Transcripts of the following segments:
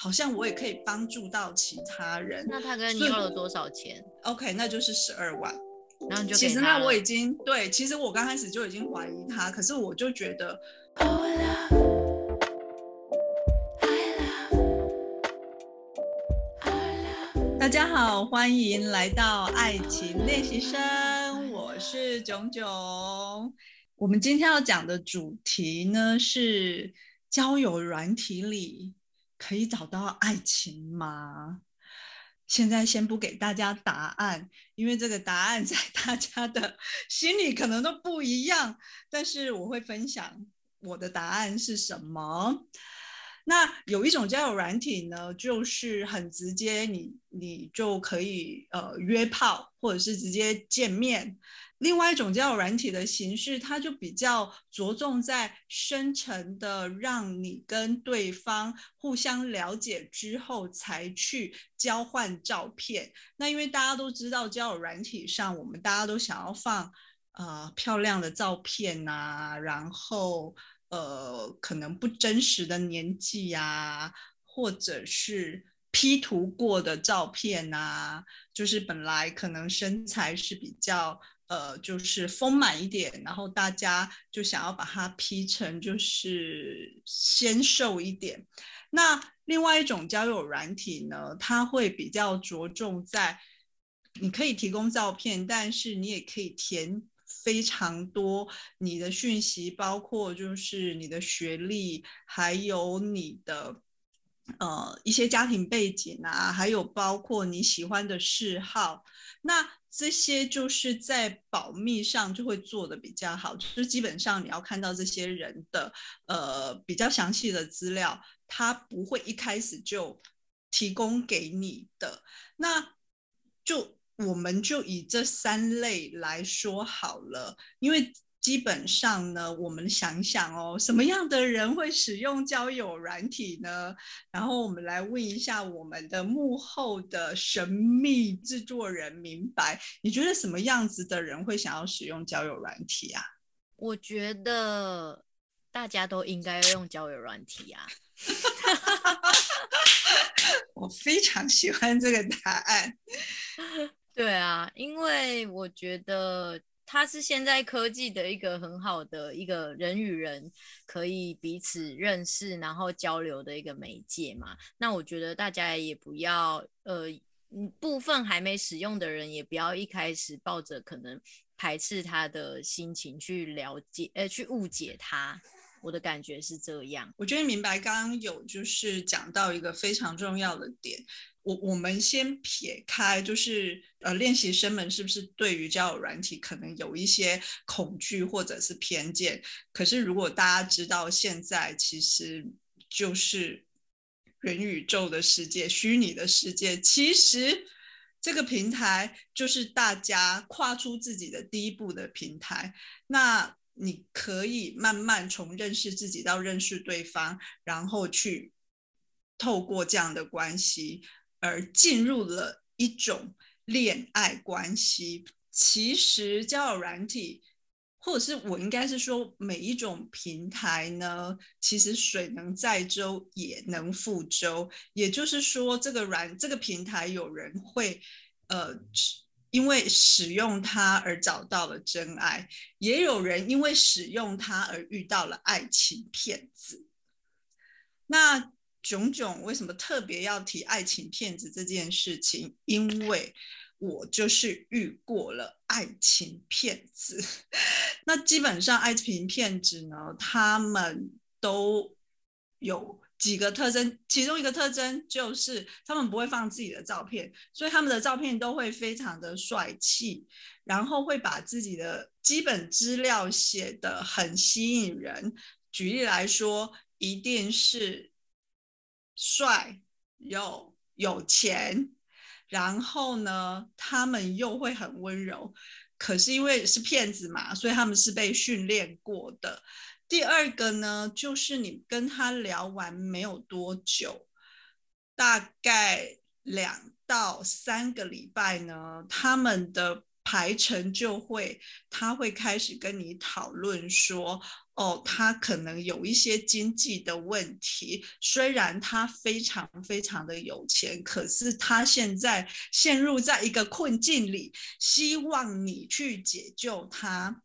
好像我也可以帮助到其他人。那他跟你要了多少钱？OK，那就是十二万。然后你就其实那我已经对，其实我刚开始就已经怀疑他，可是我就觉得。大家好，欢迎来到爱情练习生，我是囧囧。我们今天要讲的主题呢是交友软体里可以找到爱情吗？现在先不给大家答案，因为这个答案 在大家的心里可能都不一样。但是我会分享我的答案是什么。那有一种交友软体呢，就是很直接，你你就可以呃约炮，或者是直接见面。另外一种交友软体的形式，它就比较着重在深层的，让你跟对方互相了解之后才去交换照片。那因为大家都知道，交友软体上，我们大家都想要放呃漂亮的照片呐，然后。呃，可能不真实的年纪呀，或者是 P 图过的照片呐，就是本来可能身材是比较呃，就是丰满一点，然后大家就想要把它 P 成就是纤瘦一点。那另外一种交友软体呢，它会比较着重在你可以提供照片，但是你也可以填。非常多，你的讯息包括就是你的学历，还有你的呃一些家庭背景啊，还有包括你喜欢的嗜好，那这些就是在保密上就会做的比较好，就是基本上你要看到这些人的呃比较详细的资料，他不会一开始就提供给你的，那就。我们就以这三类来说好了，因为基本上呢，我们想想哦，什么样的人会使用交友软体呢？然后我们来问一下我们的幕后的神秘制作人，明白？你觉得什么样子的人会想要使用交友软体啊？我觉得大家都应该用交友软体啊。我非常喜欢这个答案。对啊，因为我觉得它是现在科技的一个很好的一个人与人可以彼此认识，然后交流的一个媒介嘛。那我觉得大家也不要，呃，部分还没使用的人也不要一开始抱着可能排斥它的心情去了解，呃，去误解它。我的感觉是这样。我觉得明白，刚刚有就是讲到一个非常重要的点。我我们先撇开，就是呃，练习生们是不是对于交友软体可能有一些恐惧或者是偏见？可是如果大家知道现在其实就是元宇宙的世界、虚拟的世界，其实这个平台就是大家跨出自己的第一步的平台。那你可以慢慢从认识自己到认识对方，然后去透过这样的关系。而进入了一种恋爱关系。其实交友软体，或者是我应该是说每一种平台呢，其实水能载舟也能覆舟。也就是说，这个软这个平台有人会呃因为使用它而找到了真爱，也有人因为使用它而遇到了爱情骗子。那。炯炯为什么特别要提爱情骗子这件事情？因为我就是遇过了爱情骗子。那基本上爱情骗子呢，他们都有几个特征，其中一个特征就是他们不会放自己的照片，所以他们的照片都会非常的帅气，然后会把自己的基本资料写得很吸引人。举例来说，一定是。帅又有钱，然后呢，他们又会很温柔。可是因为是骗子嘛，所以他们是被训练过的。第二个呢，就是你跟他聊完没有多久，大概两到三个礼拜呢，他们的排程就会，他会开始跟你讨论说。哦，他可能有一些经济的问题，虽然他非常非常的有钱，可是他现在陷入在一个困境里，希望你去解救他。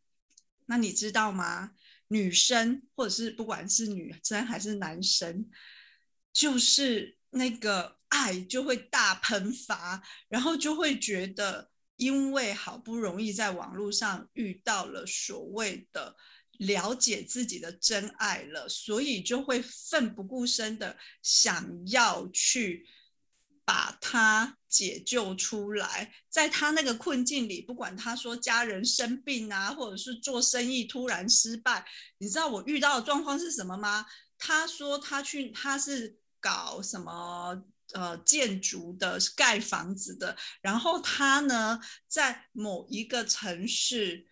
那你知道吗？女生或者是不管是女生还是男生，就是那个爱就会大喷发，然后就会觉得，因为好不容易在网络上遇到了所谓的。了解自己的真爱了，所以就会奋不顾身的想要去把他解救出来。在他那个困境里，不管他说家人生病啊，或者是做生意突然失败，你知道我遇到的状况是什么吗？他说他去，他是搞什么呃建筑的，盖房子的，然后他呢在某一个城市。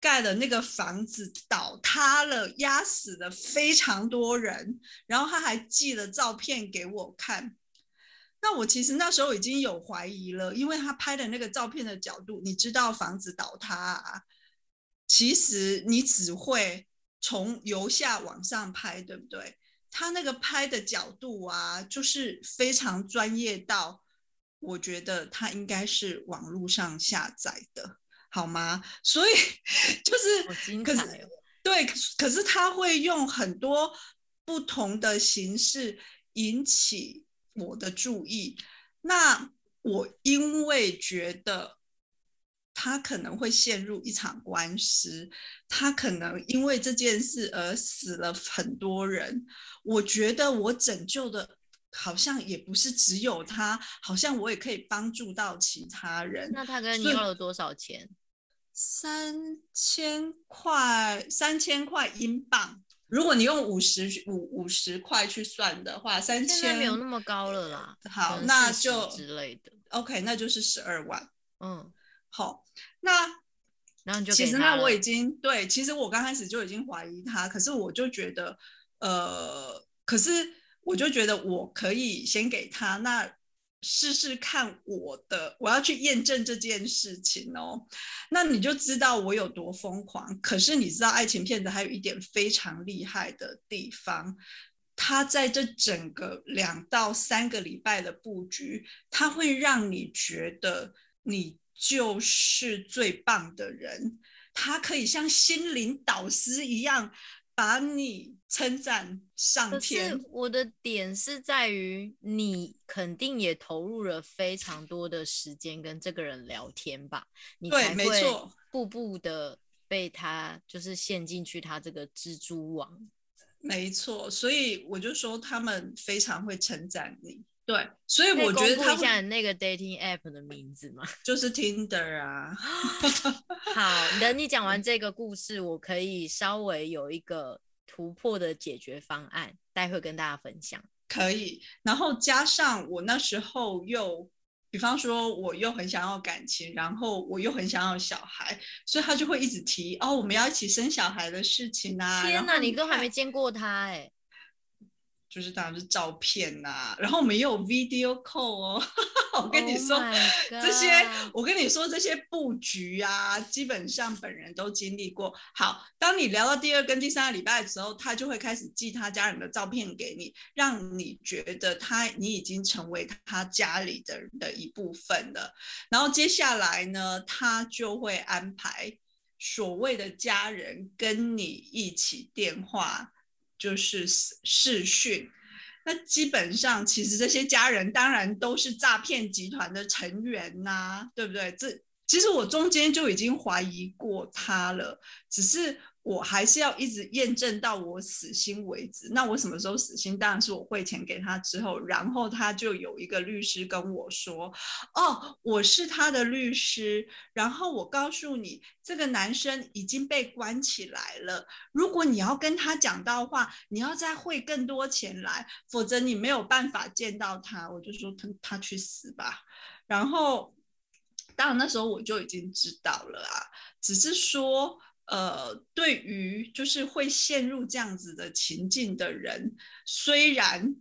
盖的那个房子倒塌了，压死了非常多人。然后他还寄了照片给我看。那我其实那时候已经有怀疑了，因为他拍的那个照片的角度，你知道房子倒塌，啊，其实你只会从由下往上拍，对不对？他那个拍的角度啊，就是非常专业到，我觉得他应该是网络上下载的。好吗？所以就是，可是对，可是他会用很多不同的形式引起我的注意。那我因为觉得他可能会陷入一场官司，他可能因为这件事而死了很多人。我觉得我拯救的。好像也不是只有他，好像我也可以帮助到其他人。那他跟你要了多少钱？三千块，三千块英镑。如果你用五十五五十块去算的话，三千没有那么高了啦。好，那就之类的。OK，那就是十二万。嗯，好，那然后就其实那我已经对，其实我刚开始就已经怀疑他，可是我就觉得，呃，可是我就觉得我可以先给他那。试试看我的，我要去验证这件事情哦。那你就知道我有多疯狂。可是你知道，爱情片子还有一点非常厉害的地方，它在这整个两到三个礼拜的布局，它会让你觉得你就是最棒的人。它可以像心灵导师一样。把你称赞上天。可是我的点是在于，你肯定也投入了非常多的时间跟这个人聊天吧？你才会步步的被他就是陷进去他这个蜘蛛网。没错，所以我就说他们非常会称赞你。对，所以我觉得他那个 dating app 的名字嘛，就是 Tinder 啊。好，等你讲完这个故事，我可以稍微有一个突破的解决方案，待会跟大家分享。可以，然后加上我那时候又，比方说我又很想要感情，然后我又很想要小孩，所以他就会一直提哦，我们要一起生小孩的事情啊。天哪，你都还没见过他哎。就是当然是照片呐，然后我们也有 video call 哦。我跟你说这些，我跟你说这些布局啊，基本上本人都经历过。好，当你聊到第二跟第三个礼拜的时候，他就会开始寄他家人的照片给你，让你觉得他你已经成为他家里的人的一部分了。然后接下来呢，他就会安排所谓的家人跟你一起电话。就是视讯，那基本上其实这些家人当然都是诈骗集团的成员呐，对不对？这其实我中间就已经怀疑过他了，只是。我还是要一直验证到我死心为止。那我什么时候死心？当然是我汇钱给他之后，然后他就有一个律师跟我说：“哦，我是他的律师。然后我告诉你，这个男生已经被关起来了。如果你要跟他讲到话，你要再汇更多钱来，否则你没有办法见到他。”我就说：“他他去死吧。”然后，当然那时候我就已经知道了啊，只是说。呃，对于就是会陷入这样子的情境的人，虽然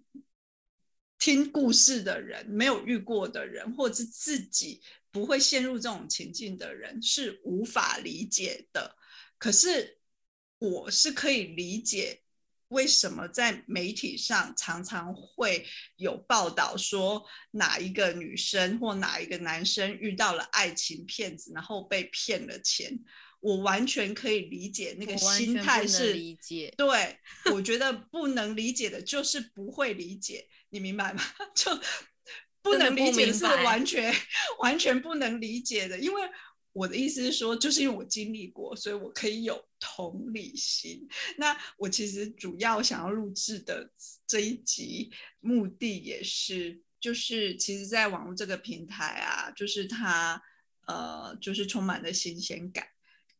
听故事的人没有遇过的人，或者是自己不会陷入这种情境的人是无法理解的。可是我是可以理解为什么在媒体上常常会有报道说哪一个女生或哪一个男生遇到了爱情骗子，然后被骗了钱。我完全可以理解那个心态是理解。对，我觉得不能理解的就是不会理解，你明白吗？就不能理解是完全完全不能理解的，因为。我的意思是说，就是因为我经历过，所以我可以有同理心。那我其实主要想要录制的这一集目的也是，就是其实，在网络这个平台啊，就是它呃，就是充满了新鲜感，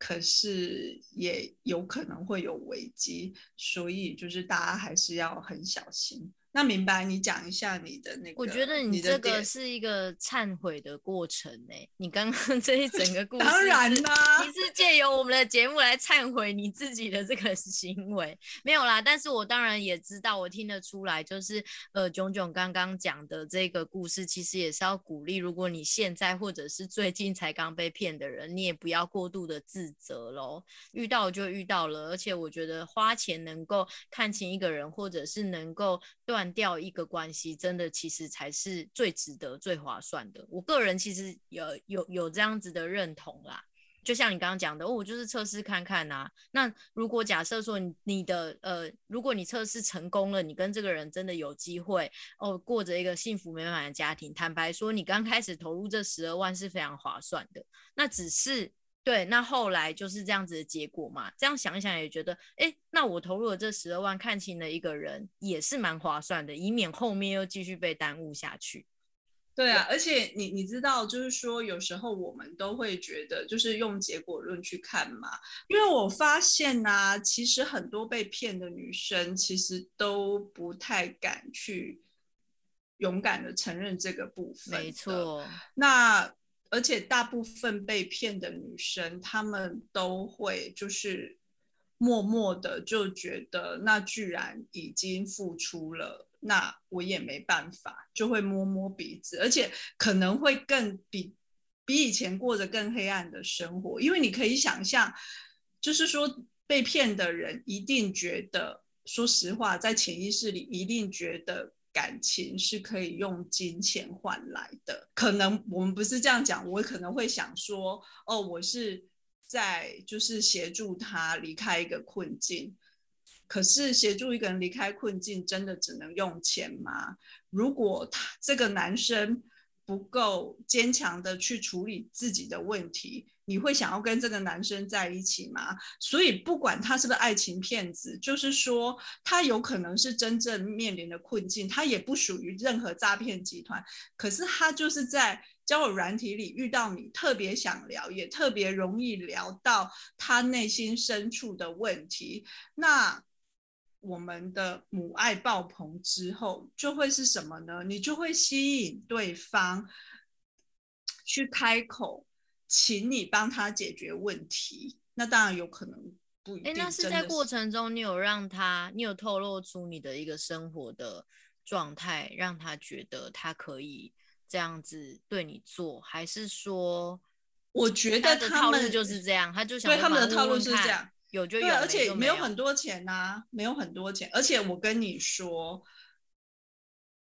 可是也有可能会有危机，所以就是大家还是要很小心。那明白，你讲一下你的那个。我觉得你这个是一个忏悔的过程呢。你刚刚 这一整个 故事，当然啦，你是借由我们的节目来忏悔你自己的这个 行为，没有啦。但是我当然也知道，我听得出来，就是呃，炯炯刚刚讲的这个故事，其实也是要鼓励，如果你现在或者是最近才刚被骗的人，你也不要过度的自责喽。遇到就遇到了，而且我觉得花钱能够看清一个人，或者是能够断。断掉一个关系，真的其实才是最值得、最划算的。我个人其实有有有这样子的认同啦。就像你刚刚讲的，我就是测试看看呐。那如果假设说你你的呃，如果你测试成功了，你跟这个人真的有机会哦，过着一个幸福美满的家庭。坦白说，你刚开始投入这十二万是非常划算的。那只是。对，那后来就是这样子的结果嘛。这样想一想也觉得，哎，那我投入了这十二万，看清了一个人，也是蛮划算的，以免后面又继续被耽误下去。对啊，而且你你知道，就是说有时候我们都会觉得，就是用结果论去看嘛。因为我发现呢，其实很多被骗的女生，其实都不太敢去勇敢的承认这个部分。没错，那。而且大部分被骗的女生，她们都会就是默默的就觉得，那居然已经付出了，那我也没办法，就会摸摸鼻子，而且可能会更比比以前过着更黑暗的生活，因为你可以想象，就是说被骗的人一定觉得，说实话，在潜意识里一定觉得。感情是可以用金钱换来的，可能我们不是这样讲，我可能会想说，哦，我是在就是协助他离开一个困境，可是协助一个人离开困境，真的只能用钱吗？如果他这个男生不够坚强的去处理自己的问题。你会想要跟这个男生在一起吗？所以不管他是不是爱情骗子，就是说他有可能是真正面临的困境，他也不属于任何诈骗集团。可是他就是在交友软体里遇到你，特别想聊，也特别容易聊到他内心深处的问题。那我们的母爱爆棚之后，就会是什么呢？你就会吸引对方去开口。请你帮他解决问题，那当然有可能不一定。哎，那是在过程中，你有让他，你有透露出你的一个生活的状态，让他觉得他可以这样子对你做，还是说，我觉得套路就是这样，他就想对他们的套路是这样，有就有，而且没有很多钱呐，没有很多钱，而且我跟你说，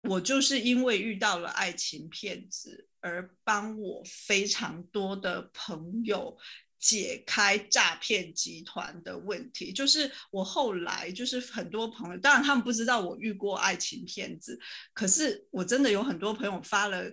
我就是因为遇到了爱情骗子。而帮我非常多的朋友解开诈骗集团的问题，就是我后来就是很多朋友，当然他们不知道我遇过爱情骗子，可是我真的有很多朋友发了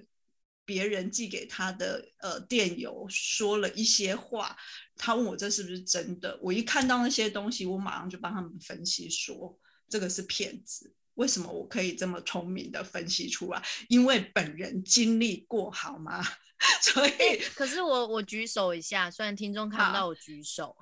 别人寄给他的呃电邮，说了一些话，他问我这是不是真的，我一看到那些东西，我马上就帮他们分析说这个是骗子。为什么我可以这么聪明的分析出来？因为本人经历过，好吗？所以，可是我我举手一下，虽然听众看不到我举手，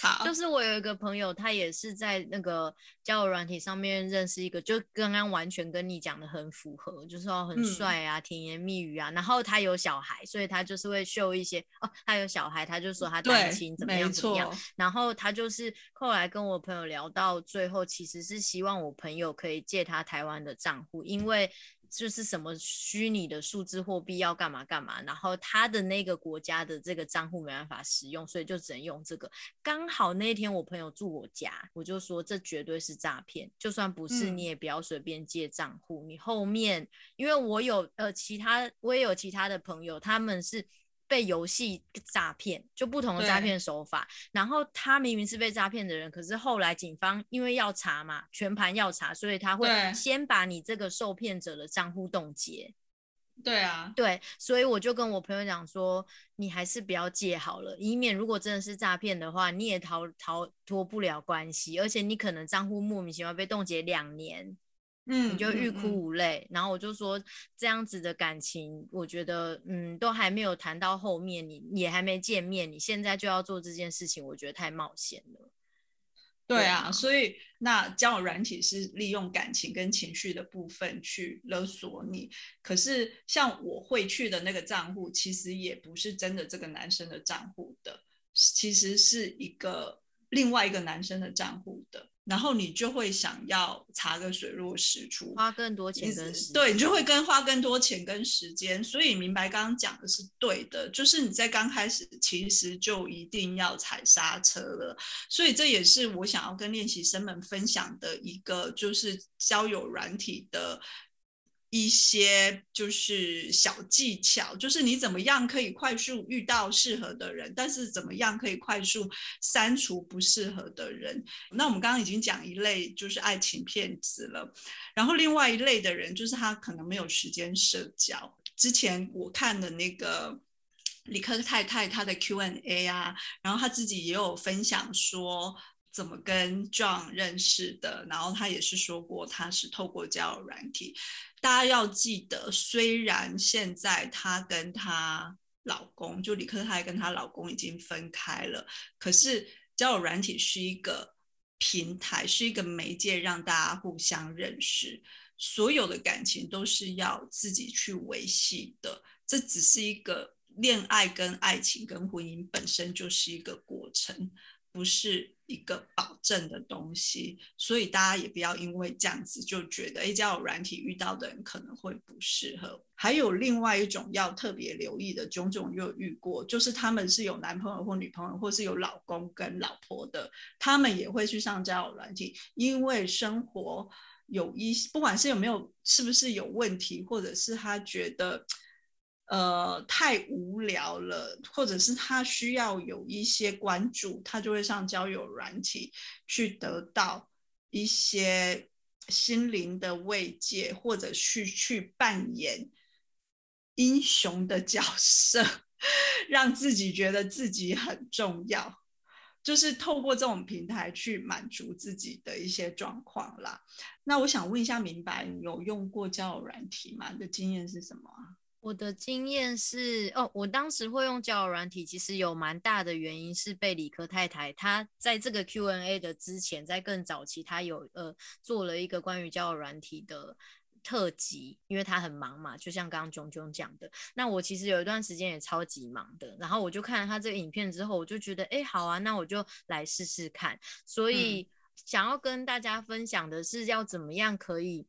好，就是我有一个朋友，他也是在那个交友软体上面认识一个，就刚刚完全跟你讲的很符合，就是说很帅啊，甜言蜜语啊，然后他有小孩，所以他就是会秀一些哦，他有小孩，他就说他单亲怎么样怎么样，然后他就是后来跟我朋友聊到最后，其实是希望我朋友可以借他台湾的账户，因为。就是什么虚拟的数字货币要干嘛干嘛，然后他的那个国家的这个账户没办法使用，所以就只能用这个。刚好那天我朋友住我家，我就说这绝对是诈骗，就算不是你也不要随便借账户。你后面因为我有呃其他我也有其他的朋友，他们是。被游戏诈骗，就不同的诈骗手法。然后他明明是被诈骗的人，可是后来警方因为要查嘛，全盘要查，所以他会先把你这个受骗者的账户冻结。对啊，对，所以我就跟我朋友讲说，你还是不要借好了，以免如果真的是诈骗的话，你也逃逃脱不了关系，而且你可能账户莫名其妙被冻结两年。嗯，你就欲哭无泪，然后我就说这样子的感情，我觉得嗯，都还没有谈到后面，你也还没见面，你现在就要做这件事情，我觉得太冒险了。对啊，所以那交友软体是利用感情跟情绪的部分去勒索你，可是像我会去的那个账户，其实也不是真的这个男生的账户的，其实是一个另外一个男生的账户的。然后你就会想要查个水落石出，花更多钱跟时，对你就会跟花更多钱跟时间。所以明白刚刚讲的是对的，就是你在刚开始其实就一定要踩刹车了。所以这也是我想要跟练习生们分享的一个，就是交友软体的。一些就是小技巧，就是你怎么样可以快速遇到适合的人，但是怎么样可以快速删除不适合的人。那我们刚刚已经讲一类就是爱情骗子了，然后另外一类的人就是他可能没有时间社交。之前我看的那个李克太太她的 Q&A 啊，然后她自己也有分享说怎么跟 John 认识的，然后她也是说过她是透过交友软体。大家要记得，虽然现在她跟她老公，就李克泰跟她老公已经分开了，可是交友软体是一个平台，是一个媒介，让大家互相认识。所有的感情都是要自己去维系的，这只是一个恋爱跟爱情跟婚姻本身就是一个过程。不是一个保证的东西，所以大家也不要因为这样子就觉得，哎，交友软体遇到的人可能会不适合。还有另外一种要特别留意的，炯炯有遇过，就是他们是有男朋友或女朋友，或是有老公跟老婆的，他们也会去上交友软体，因为生活有一不管是有没有是不是有问题，或者是他觉得。呃，太无聊了，或者是他需要有一些关注，他就会上交友软体去得到一些心灵的慰藉，或者去去扮演英雄的角色，让自己觉得自己很重要，就是透过这种平台去满足自己的一些状况啦。那我想问一下，明白你有用过交友软体吗？你的经验是什么？我的经验是，哦，我当时会用交友软体，其实有蛮大的原因是被理科太太，她在这个 Q&A 的之前，在更早期，她有呃做了一个关于交友软体的特辑，因为她很忙嘛，就像刚刚炯炯讲的，那我其实有一段时间也超级忙的，然后我就看了她这个影片之后，我就觉得，哎，好啊，那我就来试试看，所以想要跟大家分享的是，要怎么样可以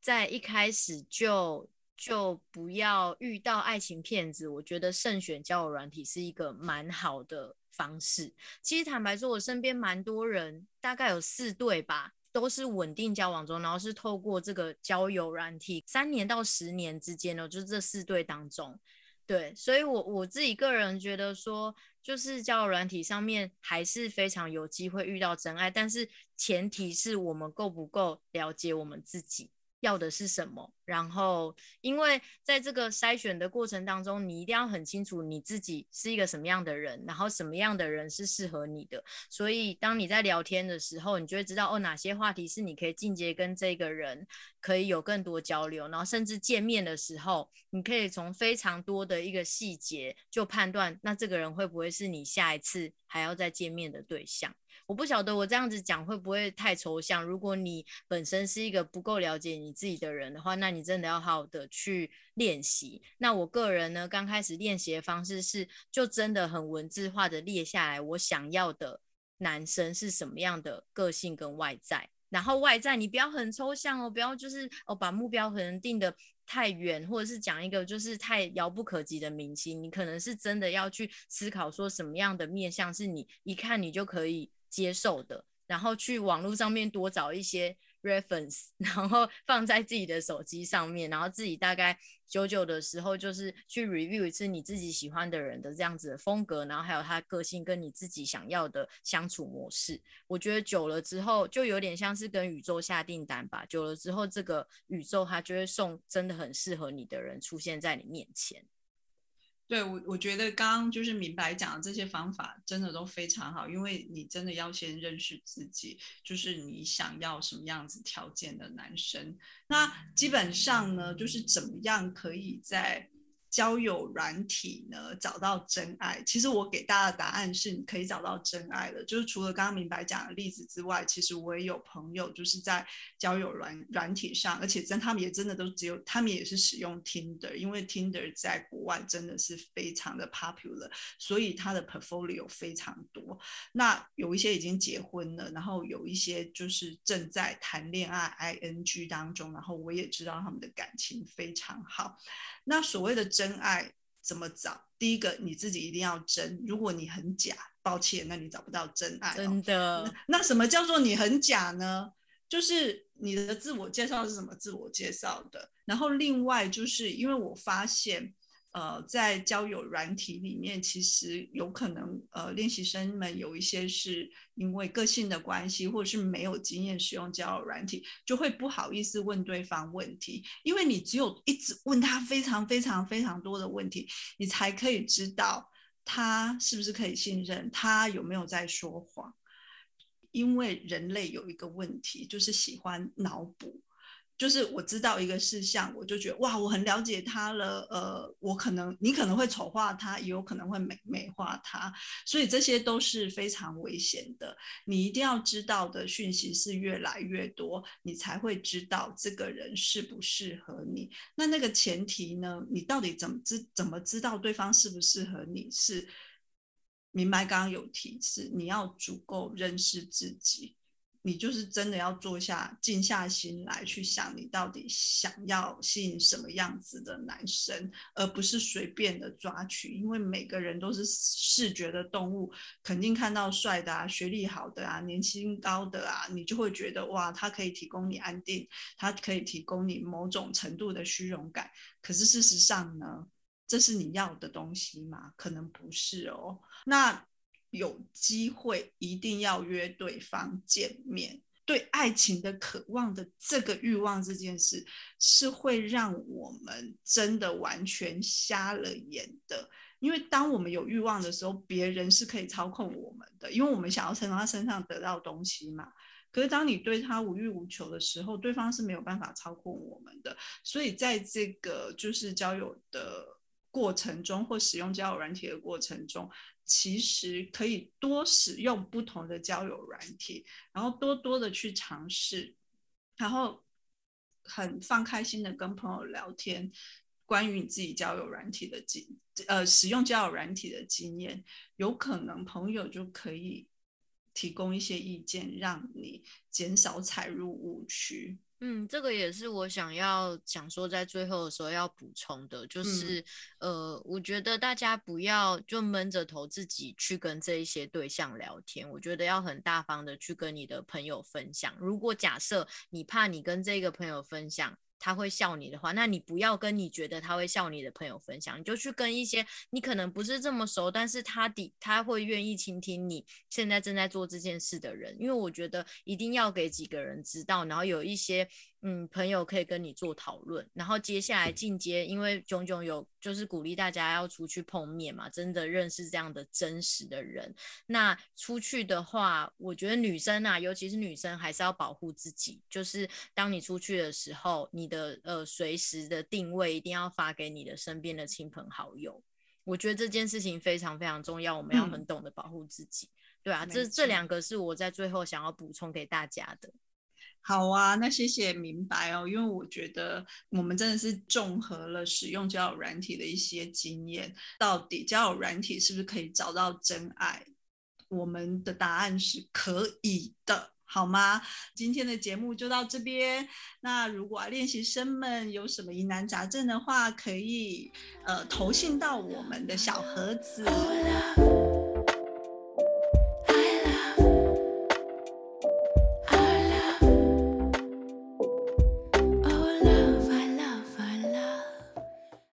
在一开始就。就不要遇到爱情骗子，我觉得慎选交友软体是一个蛮好的方式。其实坦白说，我身边蛮多人，大概有四对吧，都是稳定交往中，然后是透过这个交友软体，三年到十年之间呢，就是这四对当中，对，所以我我自己个人觉得说，就是交友软体上面还是非常有机会遇到真爱，但是前提是我们够不够了解我们自己。要的是什么？然后，因为在这个筛选的过程当中，你一定要很清楚你自己是一个什么样的人，然后什么样的人是适合你的。所以，当你在聊天的时候，你就会知道哦，哪些话题是你可以进阶跟这个人可以有更多交流，然后甚至见面的时候，你可以从非常多的一个细节就判断，那这个人会不会是你下一次还要再见面的对象。我不晓得我这样子讲会不会太抽象。如果你本身是一个不够了解你自己的人的话，那你真的要好好的去练习。那我个人呢，刚开始练习的方式是，就真的很文字化的列下来，我想要的男生是什么样的个性跟外在。然后外在你不要很抽象哦，不要就是哦把目标可能定的太远，或者是讲一个就是太遥不可及的明星，你可能是真的要去思考说什么样的面相是你一看你就可以接受的，然后去网络上面多找一些。reference，然后放在自己的手机上面，然后自己大概久久的时候，就是去 review 一次你自己喜欢的人的这样子的风格，然后还有他个性跟你自己想要的相处模式。我觉得久了之后，就有点像是跟宇宙下订单吧。久了之后，这个宇宙它就会送真的很适合你的人出现在你面前。对我，我觉得刚刚就是明白讲的这些方法真的都非常好，因为你真的要先认识自己，就是你想要什么样子条件的男生。那基本上呢，就是怎么样可以在。交友软体呢，找到真爱。其实我给大家的答案是，你可以找到真爱的。就是除了刚刚明白讲的例子之外，其实我也有朋友就是在交友软软体上，而且真他们也真的都只有他们也是使用 Tinder，因为 Tinder 在国外真的是非常的 popular，所以他的 portfolio 非常多。那有一些已经结婚了，然后有一些就是正在谈恋爱 ing 当中，然后我也知道他们的感情非常好。那所谓的真爱怎么找？第一个你自己一定要真。如果你很假，抱歉，那你找不到真爱。真的？那什么叫做你很假呢？就是你的自我介绍是什么自我介绍的？然后另外就是因为我发现。呃，在交友软体里面，其实有可能，呃，练习生们有一些是因为个性的关系，或者是没有经验使用交友软体，就会不好意思问对方问题，因为你只有一直问他非常非常非常多的问题，你才可以知道他是不是可以信任，他有没有在说谎。因为人类有一个问题，就是喜欢脑补。就是我知道一个事项，我就觉得哇，我很了解他了。呃，我可能你可能会丑化他，也有可能会美美化他，所以这些都是非常危险的。你一定要知道的讯息是越来越多，你才会知道这个人适不适合你。那那个前提呢？你到底怎么知怎么知道对方适不适合你？是明白刚刚有提示，你要足够认识自己。你就是真的要坐下，静下心来去想，你到底想要吸引什么样子的男生，而不是随便的抓取。因为每个人都是视觉的动物，肯定看到帅的啊、学历好的啊、年薪高的啊，你就会觉得哇，他可以提供你安定，他可以提供你某种程度的虚荣感。可是事实上呢，这是你要的东西吗？可能不是哦。那。有机会一定要约对方见面，对爱情的渴望的这个欲望这件事，是会让我们真的完全瞎了眼的。因为当我们有欲望的时候，别人是可以操控我们的，因为我们想要从他身上得到东西嘛。可是当你对他无欲无求的时候，对方是没有办法操控我们的。所以在这个就是交友的过程中，或使用交友软体的过程中。其实可以多使用不同的交友软体，然后多多的去尝试，然后很放开心的跟朋友聊天，关于你自己交友软体的经，呃，使用交友软体的经验，有可能朋友就可以提供一些意见，让你减少踩入误区。嗯，这个也是我想要想说，在最后的时候要补充的，就是，呃，我觉得大家不要就闷着头自己去跟这一些对象聊天，我觉得要很大方的去跟你的朋友分享。如果假设你怕你跟这个朋友分享，他会笑你的话，那你不要跟你觉得他会笑你的朋友分享，你就去跟一些你可能不是这么熟，但是他底他会愿意倾听你现在正在做这件事的人，因为我觉得一定要给几个人知道，然后有一些。嗯，朋友可以跟你做讨论，然后接下来进阶，因为炯炯有就是鼓励大家要出去碰面嘛，真的认识这样的真实的人。那出去的话，我觉得女生啊，尤其是女生还是要保护自己，就是当你出去的时候，你的呃随时的定位一定要发给你的身边的亲朋好友。我觉得这件事情非常非常重要，我们要很懂得保护自己。对啊，这这两个是我在最后想要补充给大家的。好啊，那谢谢明白哦，因为我觉得我们真的是综合了使用交友软体的一些经验，到底交友软体是不是可以找到真爱？我们的答案是可以的。好吗？今天的节目就到这边。那如果练习生们有什么疑难杂症的话，可以呃投信到我们的小盒子。